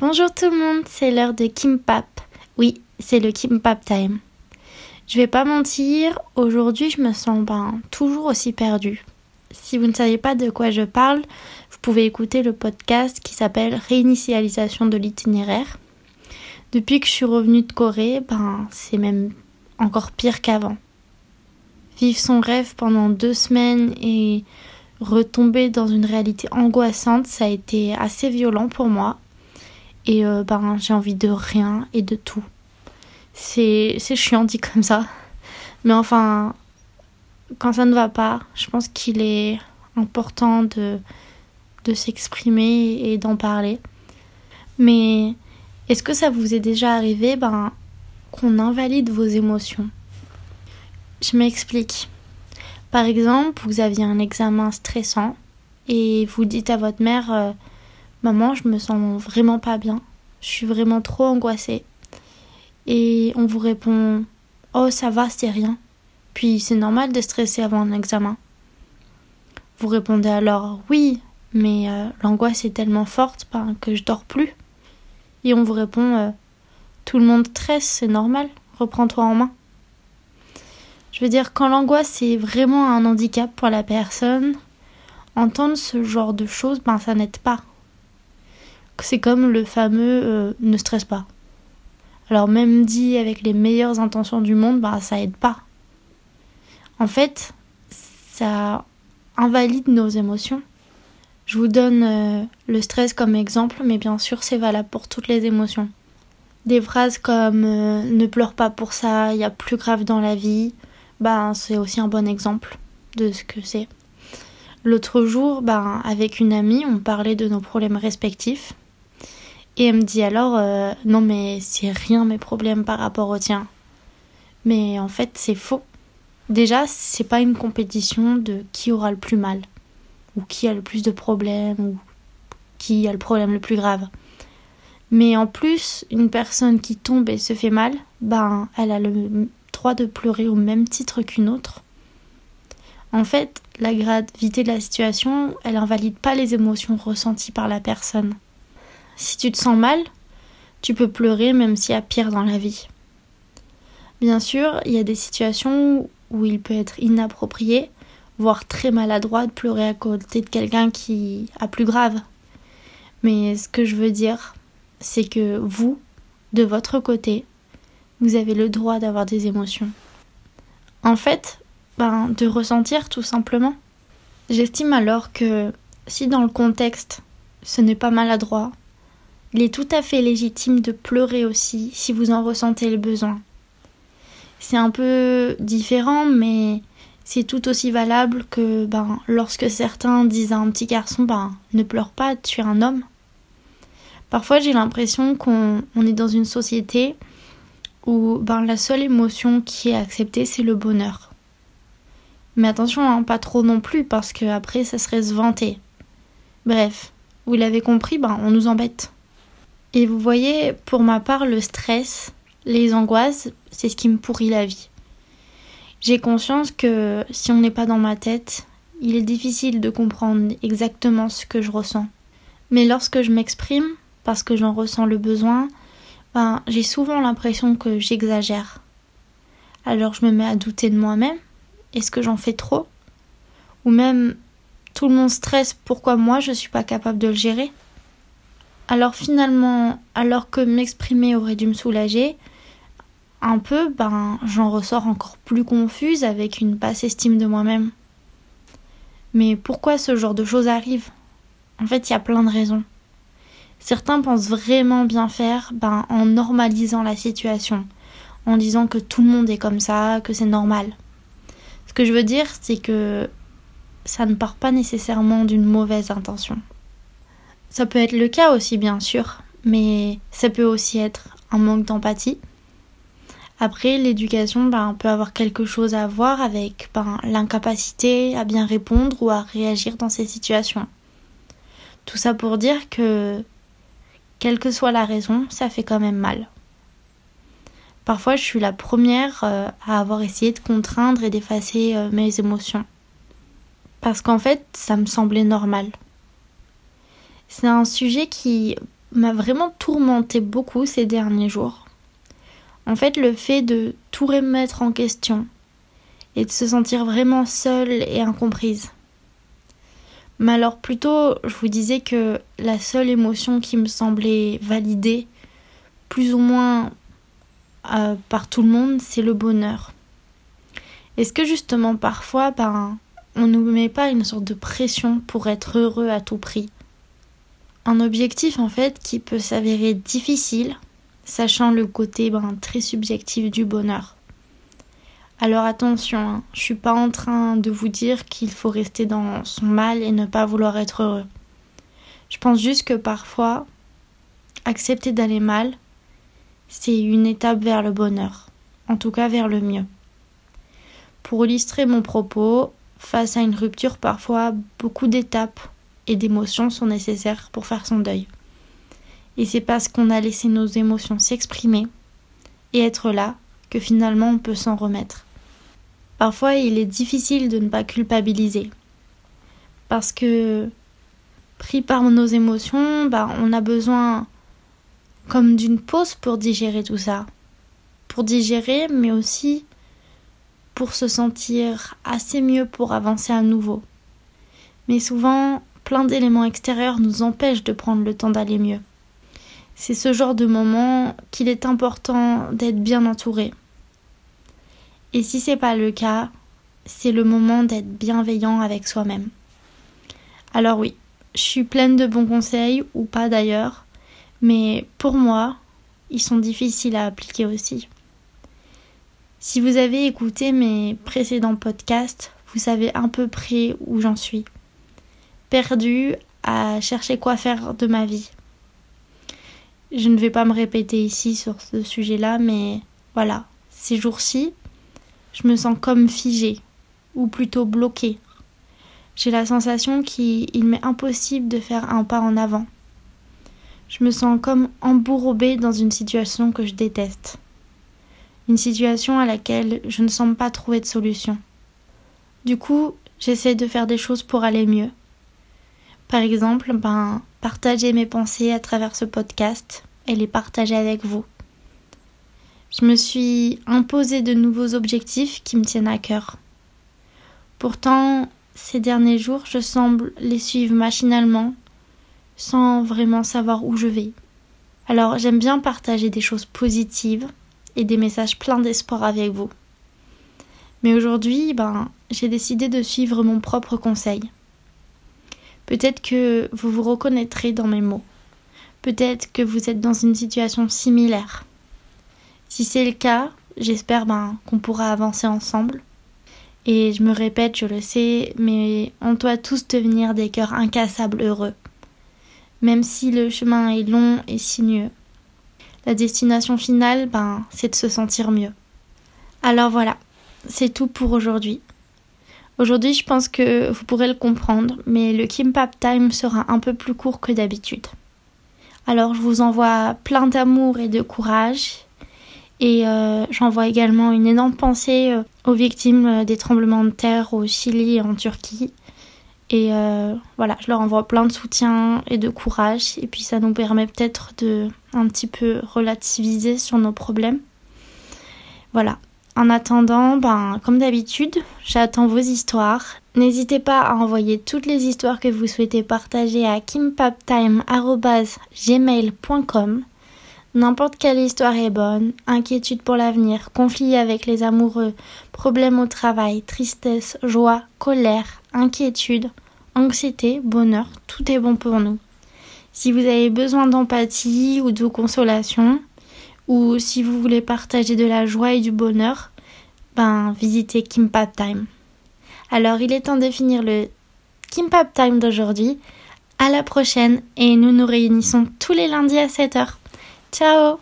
Bonjour tout le monde, c'est l'heure de Kimpap. Oui, c'est le Kimpap time. Je vais pas mentir, aujourd'hui je me sens ben, toujours aussi perdue. Si vous ne savez pas de quoi je parle, vous pouvez écouter le podcast qui s'appelle Réinitialisation de l'itinéraire. Depuis que je suis revenue de Corée, ben c'est même encore pire qu'avant. Vivre son rêve pendant deux semaines et retomber dans une réalité angoissante, ça a été assez violent pour moi et euh, ben, j'ai envie de rien et de tout. C'est, chiant dit comme ça. Mais enfin, quand ça ne va pas, je pense qu'il est important de, de s'exprimer et d'en parler. Mais est-ce que ça vous est déjà arrivé ben, qu'on invalide vos émotions? Je m'explique. Par exemple, vous aviez un examen stressant et vous dites à votre mère euh, Maman, je me sens vraiment pas bien. Je suis vraiment trop angoissée. Et on vous répond Oh, ça va, c'est rien. Puis c'est normal de stresser avant un examen. Vous répondez alors Oui, mais euh, l'angoisse est tellement forte ben, que je dors plus. Et on vous répond euh, Tout le monde stresse, c'est normal, reprends-toi en main. Je veux dire, quand l'angoisse est vraiment un handicap pour la personne, entendre ce genre de choses, ben ça n'aide pas c'est comme le fameux euh, ne stresse pas. Alors même dit avec les meilleures intentions du monde, bah ça aide pas. En fait, ça invalide nos émotions. Je vous donne euh, le stress comme exemple, mais bien sûr c'est valable pour toutes les émotions. Des phrases comme euh, ne pleure pas pour ça, il y a plus grave dans la vie, bah c'est aussi un bon exemple de ce que c'est. L'autre jour, bah, avec une amie, on parlait de nos problèmes respectifs. Et elle me dit alors euh, non mais c'est rien mes problèmes par rapport au tien. Mais en fait c'est faux. Déjà c'est pas une compétition de qui aura le plus mal ou qui a le plus de problèmes ou qui a le problème le plus grave. Mais en plus, une personne qui tombe et se fait mal, ben elle a le droit de pleurer au même titre qu'une autre. En fait, la gravité de la situation, elle invalide pas les émotions ressenties par la personne. Si tu te sens mal, tu peux pleurer même s'il y a pire dans la vie. Bien sûr, il y a des situations où il peut être inapproprié, voire très maladroit de pleurer à côté de quelqu'un qui a plus grave. Mais ce que je veux dire, c'est que vous, de votre côté, vous avez le droit d'avoir des émotions. En fait, ben, de ressentir tout simplement. J'estime alors que si dans le contexte, ce n'est pas maladroit, il est tout à fait légitime de pleurer aussi si vous en ressentez le besoin. C'est un peu différent, mais c'est tout aussi valable que ben, lorsque certains disent à un petit garçon ben, ne pleure pas, tu es un homme. Parfois j'ai l'impression qu'on est dans une société où ben, la seule émotion qui est acceptée c'est le bonheur. Mais attention, hein, pas trop non plus parce que après ça serait se vanter. Bref, vous l'avez compris, ben, on nous embête. Et vous voyez, pour ma part, le stress, les angoisses, c'est ce qui me pourrit la vie. J'ai conscience que si on n'est pas dans ma tête, il est difficile de comprendre exactement ce que je ressens. Mais lorsque je m'exprime, parce que j'en ressens le besoin, ben, j'ai souvent l'impression que j'exagère. Alors je me mets à douter de moi-même. Est-ce que j'en fais trop? Ou même tout le monde stresse, pourquoi moi je ne suis pas capable de le gérer? Alors finalement, alors que m'exprimer aurait dû me soulager, un peu, ben j'en ressors encore plus confuse avec une basse estime de moi-même. Mais pourquoi ce genre de choses arrive En fait, il y a plein de raisons. Certains pensent vraiment bien faire ben, en normalisant la situation, en disant que tout le monde est comme ça, que c'est normal. Ce que je veux dire, c'est que ça ne part pas nécessairement d'une mauvaise intention. Ça peut être le cas aussi, bien sûr, mais ça peut aussi être un manque d'empathie. Après, l'éducation ben, peut avoir quelque chose à voir avec ben, l'incapacité à bien répondre ou à réagir dans ces situations. Tout ça pour dire que, quelle que soit la raison, ça fait quand même mal. Parfois, je suis la première euh, à avoir essayé de contraindre et d'effacer euh, mes émotions. Parce qu'en fait, ça me semblait normal. C'est un sujet qui, m'a vraiment tourmenté beaucoup ces derniers jours. En fait, le fait de tout remettre en question et de se sentir vraiment seule et incomprise. Mais alors plutôt, je vous disais que la seule émotion qui me semblait validée, plus ou moins euh, par tout le monde, c'est le bonheur. Est-ce que justement parfois, ben, on ne nous met pas une sorte de pression pour être heureux à tout prix? Un objectif en fait qui peut s'avérer difficile, sachant le côté ben, très subjectif du bonheur. Alors attention, hein, je suis pas en train de vous dire qu'il faut rester dans son mal et ne pas vouloir être heureux. Je pense juste que parfois, accepter d'aller mal, c'est une étape vers le bonheur, en tout cas vers le mieux. Pour illustrer mon propos, face à une rupture, parfois beaucoup d'étapes et d'émotions sont nécessaires pour faire son deuil. Et c'est parce qu'on a laissé nos émotions s'exprimer et être là que finalement on peut s'en remettre. Parfois, il est difficile de ne pas culpabiliser. Parce que, pris par nos émotions, bah, on a besoin comme d'une pause pour digérer tout ça. Pour digérer, mais aussi pour se sentir assez mieux pour avancer à nouveau. Mais souvent, plein d'éléments extérieurs nous empêchent de prendre le temps d'aller mieux. C'est ce genre de moment qu'il est important d'être bien entouré. Et si c'est pas le cas, c'est le moment d'être bienveillant avec soi-même. Alors oui, je suis pleine de bons conseils, ou pas d'ailleurs, mais pour moi, ils sont difficiles à appliquer aussi. Si vous avez écouté mes précédents podcasts, vous savez à peu près où j'en suis. Perdue à chercher quoi faire de ma vie. Je ne vais pas me répéter ici sur ce sujet-là, mais voilà, ces jours-ci, je me sens comme figée, ou plutôt bloquée. J'ai la sensation qu'il m'est impossible de faire un pas en avant. Je me sens comme embourbée dans une situation que je déteste. Une situation à laquelle je ne semble pas trouver de solution. Du coup, j'essaie de faire des choses pour aller mieux. Par exemple, ben, partager mes pensées à travers ce podcast et les partager avec vous. Je me suis imposé de nouveaux objectifs qui me tiennent à cœur. Pourtant, ces derniers jours, je semble les suivre machinalement, sans vraiment savoir où je vais. Alors, j'aime bien partager des choses positives et des messages pleins d'espoir avec vous. Mais aujourd'hui, ben, j'ai décidé de suivre mon propre conseil. Peut-être que vous vous reconnaîtrez dans mes mots. Peut-être que vous êtes dans une situation similaire. Si c'est le cas, j'espère ben, qu'on pourra avancer ensemble. Et je me répète, je le sais, mais on doit tous devenir des cœurs incassables heureux. Même si le chemin est long et sinueux. La destination finale, ben, c'est de se sentir mieux. Alors voilà, c'est tout pour aujourd'hui. Aujourd'hui, je pense que vous pourrez le comprendre, mais le Kimpap Time sera un peu plus court que d'habitude. Alors, je vous envoie plein d'amour et de courage et euh, j'envoie également une énorme pensée euh, aux victimes euh, des tremblements de terre au Chili et en Turquie. Et voilà, je leur envoie plein de soutien et de courage. Et puis ça nous permet peut-être de un petit peu relativiser sur nos problèmes. Voilà. En attendant, ben, comme d'habitude, j'attends vos histoires. N'hésitez pas à envoyer toutes les histoires que vous souhaitez partager à kimpaptime.gmail.com N'importe quelle histoire est bonne, inquiétude pour l'avenir, conflit avec les amoureux, problèmes au travail, tristesse, joie, colère, inquiétude, anxiété, bonheur, tout est bon pour nous. Si vous avez besoin d'empathie ou de consolation, ou si vous voulez partager de la joie et du bonheur, ben visitez Kimpap Time. Alors il est temps de finir le Kimpap Time d'aujourd'hui. À la prochaine et nous nous réunissons tous les lundis à 7h. Ciao